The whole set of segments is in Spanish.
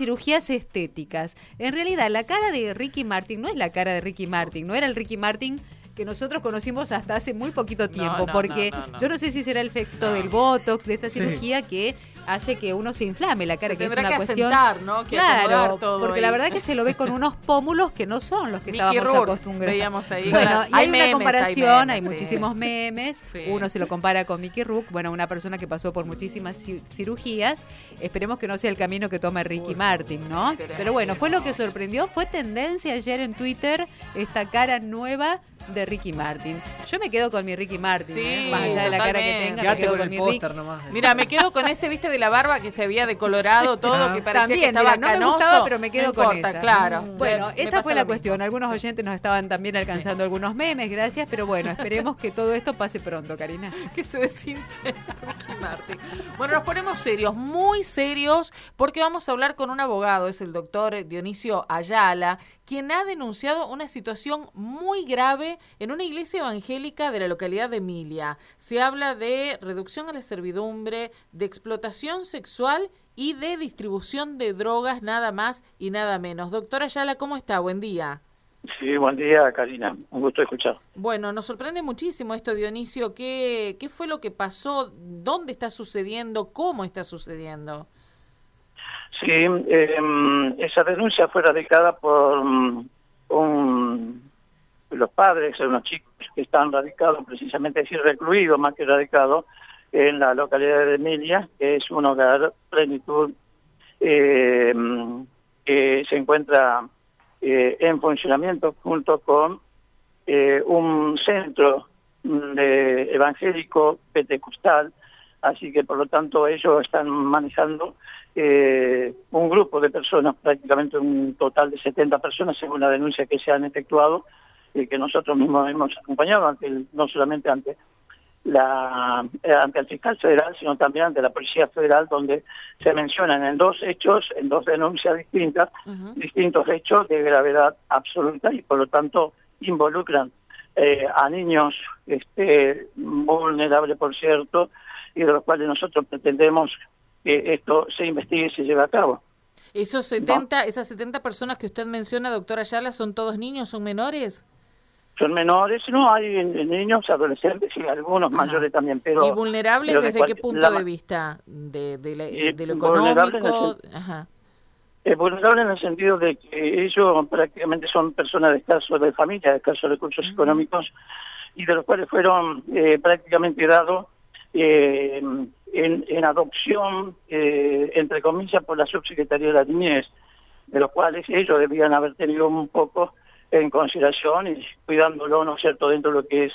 cirugías estéticas. En realidad, la cara de Ricky Martin no es la cara de Ricky Martin, no era el Ricky Martin que nosotros conocimos hasta hace muy poquito tiempo, porque yo no sé si será el efecto del Botox, de esta cirugía que hace que uno se inflame la cara, que es una que cuestión. ¿no? claro, porque la verdad que se lo ve con unos pómulos que no son los que estábamos acostumbrados. Ahí, bueno, y hay, una comparación, hay, muchísimos memes. Uno se lo compara con Mickey Rook, bueno, una persona que pasó por muchísimas cirugías. Esperemos que no sea el camino que tome Ricky Martin, ¿no? Pero bueno, fue lo que sorprendió, fue tendencia ayer en Twitter esta cara nueva de Ricky Martin. Yo me quedo con mi Ricky Martin, ¿eh? más allá de la cara que tenga, me quedo con, mi Ricky. Mira, me quedo con ese, viste, de la barba que se había decolorado todo, que parecía también, que estaba no me gustaba, pero me quedo con esa. claro. Bueno, esa fue la cuestión. Algunos oyentes nos estaban también alcanzando algunos memes, gracias, pero bueno, esperemos que todo esto pase pronto, Karina. que se deshinche Bueno, nos ponemos serios, muy serios, porque vamos a hablar con un abogado, es el doctor Dionisio Ayala, quien ha denunciado una situación muy grave en una iglesia evangélica de la localidad de Emilia. Se habla de reducción a la servidumbre, de explotación sexual y de distribución de drogas, nada más y nada menos. Doctora Ayala, ¿cómo está? Buen día. Sí, buen día, Karina. Un gusto escuchar. Bueno, nos sorprende muchísimo esto, Dionisio. ¿Qué, qué fue lo que pasó? ¿Dónde está sucediendo? ¿Cómo está sucediendo? Sí, eh, esa denuncia fue radicada por mm, un, los padres de unos chicos que están radicados, precisamente decir recluidos más que radicados, en la localidad de Emilia, que es un hogar plenitud eh, que se encuentra eh, en funcionamiento junto con eh, un centro de evangélico pentecostal, así que por lo tanto ellos están manejando eh, un grupo de personas, prácticamente un total de 70 personas, según la denuncia que se han efectuado y que nosotros mismos hemos acompañado, no solamente ante la eh, ante el fiscal federal, sino también ante la Policía Federal, donde se mencionan en dos hechos, en dos denuncias distintas, distintos hechos de gravedad absoluta y por lo tanto involucran eh, a niños este, vulnerables, por cierto, y de los cuales nosotros pretendemos que esto se investigue y se lleve a cabo. ¿Esos 70, esas 70 personas que usted menciona, doctora Ayala, son todos niños, son menores? Son menores, no, hay niños, adolescentes y algunos mayores también, pero... ¿Y vulnerables desde qué punto de vista? ¿De, de, lo económico? Ajá. Es vulnerable en el sentido de que ellos prácticamente son personas de escaso de familia, de escasos recursos económicos, y de los cuales fueron eh, prácticamente dados eh, en, adopción, eh, entre comillas, por la subsecretaría de la niñez, de los cuales ellos debían haber tenido un poco en consideración y cuidándolo, ¿no es cierto?, dentro de lo que es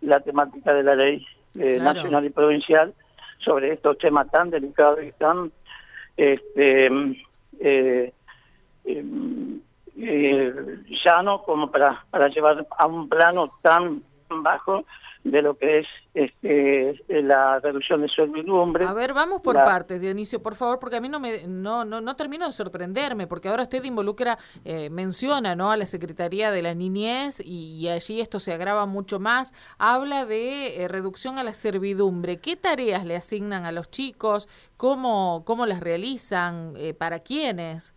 la temática de la ley eh, nacional y provincial sobre estos temas tan delicados y tan este, eh, em, eh, llano como para, para llevar a un plano tan bajo de lo que es este, la reducción de servidumbre. A ver, vamos por partes, Dionisio, por favor, porque a mí no me no no, no termino de sorprenderme, porque ahora usted involucra, eh, menciona ¿no? a la Secretaría de la Niñez y, allí esto se agrava mucho más. Habla de eh, reducción a la servidumbre. ¿Qué tareas le asignan a los chicos? ¿Cómo, cómo las realizan? Eh, ¿Para quiénes?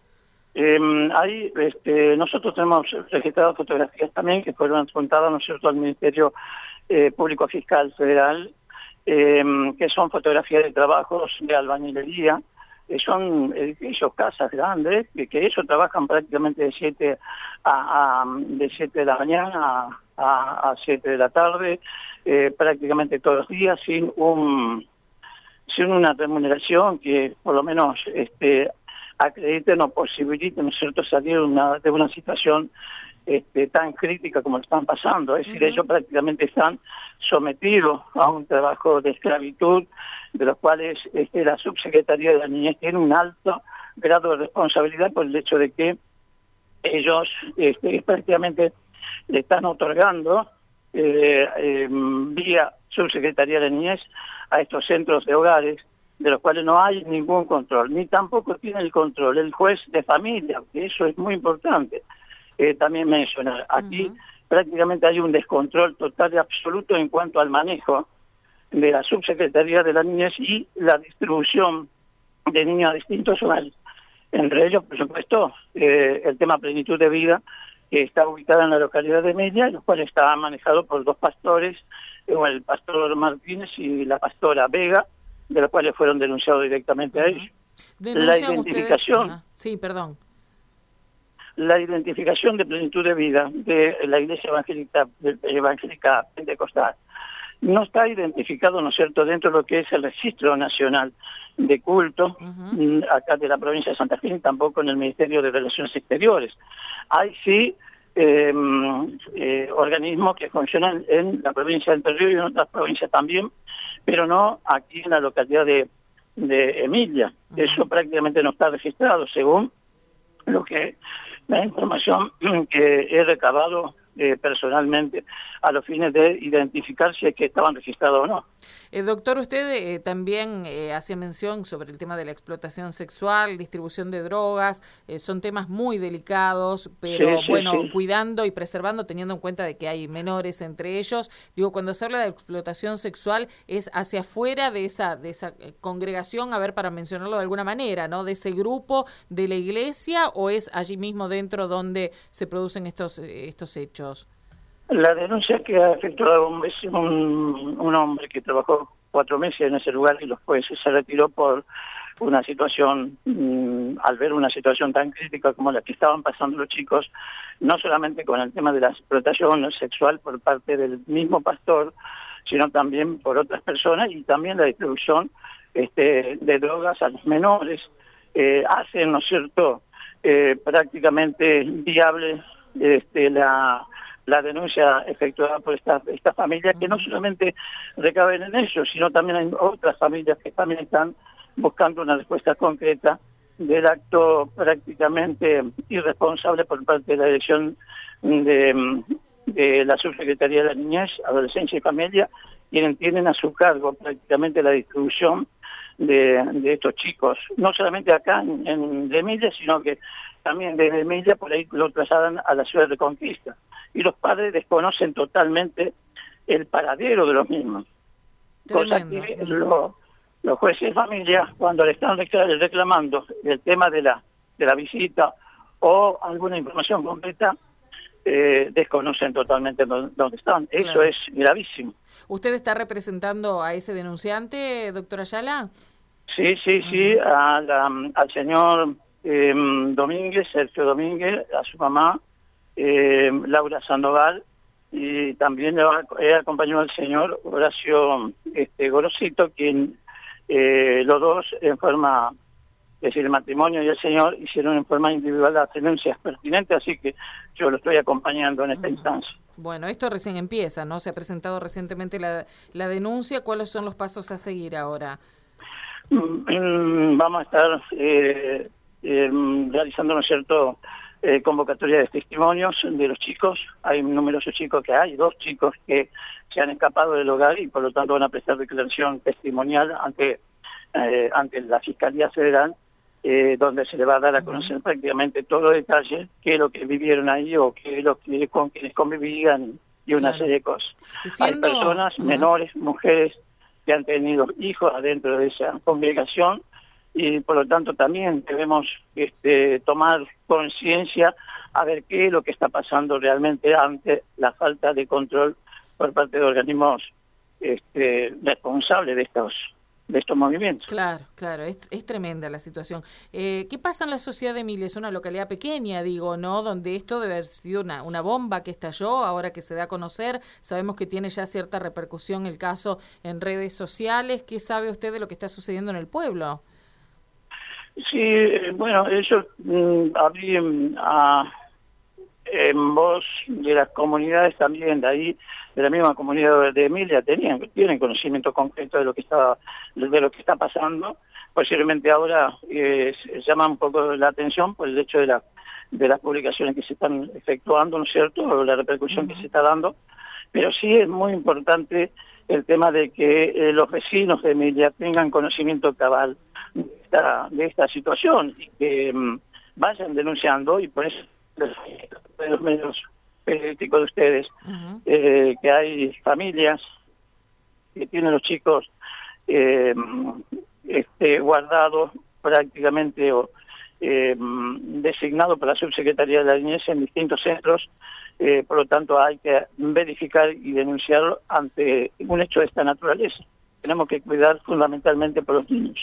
Eh, ahí, este, nosotros tenemos registradas fotografías también que fueron adjuntadas, ¿no al Ministerio eh, Público Fiscal Federal, em, que son fotografías de trabajos de albañilería, que son edificios, casas grandes, que, que ellos trabajan prácticamente de 7 a, de siete de la mañana a, a 7 de la tarde, eh, prácticamente todos los días, sin un sin una remuneración que por lo menos este acrediten o posibiliten, ¿no es cierto?, salir una, de una situación este, tan crítica como están pasando. Es decir, ellos prácticamente están sometidos a un trabajo de esclavitud, de los cuales este, la subsecretaría de la niñez tiene un alto grado de responsabilidad por el hecho de que ellos este, prácticamente le están otorgando eh, em, vía subsecretaría de la niñez a estos centros de hogares de los cuales no hay ningún control, ni tampoco tiene el control el juez de familia, que eso es muy importante eh, también mencionar. Aquí prácticamente hay un descontrol total y absoluto en cuanto al manejo de la subsecretaría de la niñez y la distribución de niños a distintos hogares. Entre ellos, por supuesto, eh, el tema plenitud de vida, que está ubicada en la localidad de Emilia, el cual está manejado por dos pastores, el pastor Martínez y la pastora Vega, de los cuales fueron denunciados directamente a ellos. La identificación. Sí, perdón. La identificación de plenitud de vida de la Iglesia Evangélica, evangélica Pentecostal no está identificado, ¿no es cierto?, dentro de lo que es el registro nacional de culto, mm, acá de la provincia de Santa Fe, tampoco en el Ministerio de Relaciones Exteriores. Hay sí em, eh, organismos que funcionan en la provincia de Entre Ríos y en otras provincias también, pero no aquí en la localidad de, de Emilia. Eso prácticamente no está registrado, según lo que la información que he recabado eh, personalmente a los fines de identificar si es que estaban registrados o no. Eh, doctor, usted eh, también hacía mención sobre el tema de la explotación sexual, distribución de drogas, son temas muy delicados, pero bueno, cuidando y preservando, teniendo en cuenta de que hay menores entre ellos. Digo, cuando se habla de explotación sexual es hacia afuera de esa, de esa congregación, a ver, para mencionarlo de alguna manera, ¿no? De ese grupo de la iglesia o es allí mismo dentro donde se producen estos, estos hechos. La denuncia que ha efectuado un, un, hombre que trabajó cuatro meses en ese lugar y los jueces se retiró por una situación, mm, al ver una situación tan crítica como la que estaban pasando los chicos, no solamente con el tema de la explotación sexual por parte del mismo pastor, sino también por otras personas y también la distribución este, de drogas a los menores, eh, hacen, ¿no es cierto?, eh, prácticamente viable este, la, la denuncia efectuada por esta, esta familia, que no solamente recaben en ellos, sino también hay otras familias que también están buscando una respuesta concreta del acto prácticamente irresponsable por parte de la dirección de, de la Subsecretaría de la Niñez, Adolescencia y Familia, quienes tienen a su cargo prácticamente la distribución de, de estos chicos, no solamente acá en, en Emilia, sino que también desde Emilia por ahí lo trasladan a la ciudad de Conquista. Y los padres desconocen totalmente el paradero de los mismos. Cosa que los jueces de familia, cuando le están reclamando el tema de la, de la visita o alguna información completa, eh, desconocen totalmente dónde están. Eso es gravísimo. ¿Usted está representando a ese denunciante, doctora Ayala? Sí, sí, sí, al señor eh, Domínguez, Sergio Domínguez, a su mamá, eh, Laura Sandoval, y también he acompañado al señor Horacio este, Gorosito, quien eh, los dos en forma es decir, el matrimonio y el señor hicieron en forma individual las denuncias pertinentes, así que yo lo estoy acompañando en esta instancia. Bueno, esto recién empieza, ¿no? Se ha presentado recientemente la, la denuncia. ¿Cuáles son los pasos a seguir ahora? Mm, mm, vamos a estar eh, eh, realizando, ¿no es cierto?, eh, convocatoria de testimonios de los chicos. Hay numerosos chicos que hay, dos chicos que se han escapado del hogar y por lo tanto van a prestar declaración testimonial ante, eh, ante la Fiscalía Federal eh, donde se le va a dar a conocer prácticamente todos los detalles, qué es lo que vivieron ahí o qué es lo que con quienes convivían y una serie de cosas. Hay personas, menores, mujeres, que han tenido hijos adentro de esa congregación y por lo tanto también debemos este, tomar conciencia a ver qué es lo que está pasando realmente ante la falta de control por parte de organismos este, responsables de estos de estos movimientos. Claro, claro, es, es tremenda la situación. Eh, ¿Qué pasa en la sociedad de Emilia? Es una localidad pequeña, digo, ¿no? Donde esto debe haber sido una, una bomba que estalló, ahora que se da a conocer, sabemos que tiene ya cierta repercusión el caso en redes sociales. ¿Qué sabe usted de lo que está sucediendo en el pueblo? Sí, eh, bueno, ellos mmm, a en voz de las comunidades también de ahí de la misma comunidad de Emilia tenían tienen conocimiento concreto de lo que está de lo que está pasando. Posiblemente ahora eh, llama un poco la atención por el hecho de la de las publicaciones que se están efectuando no es cierto o la repercusión que se está dando. Pero sí es muy importante el tema de que eh, los vecinos de Emilia tengan conocimiento cabal esta, de esta situación y que mm, vayan denunciando y por eso de los medios periodísticos de ustedes, eh, que hay familias que tienen los chicos eh, este, guardados prácticamente o eh, designado por la subsecretaría de la niñez en distintos centros, eh, por lo tanto hay que verificar y denunciarlo ante un hecho de esta naturaleza. Tenemos que cuidar fundamentalmente por los niños.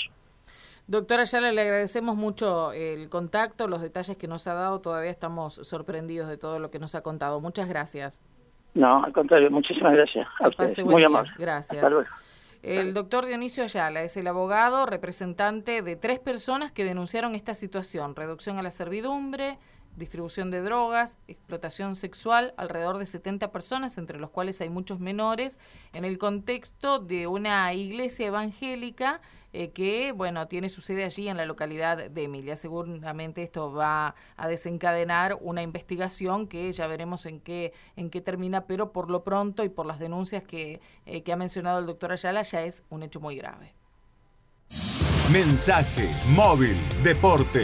Doctora Ayala, le agradecemos mucho el contacto, los detalles que nos ha dado. Todavía estamos sorprendidos de todo lo que nos ha contado. Muchas gracias. No, al contrario, muchísimas gracias. A Muy amable. Gracias. El doctor Dionisio Ayala es el abogado representante de tres personas que denunciaron esta situación, reducción a la servidumbre, distribución de drogas, explotación sexual, alrededor de 70 personas, entre los cuales hay muchos menores, en el contexto de una iglesia evangélica eh, que, bueno, tiene su sede allí en la localidad de Emilia. Seguramente esto va a desencadenar una investigación que ya veremos en qué, en qué termina, pero por lo pronto y por las denuncias que, eh, que ha mencionado el doctor Ayala, ya es un hecho muy grave. Mensaje, móvil, deporte.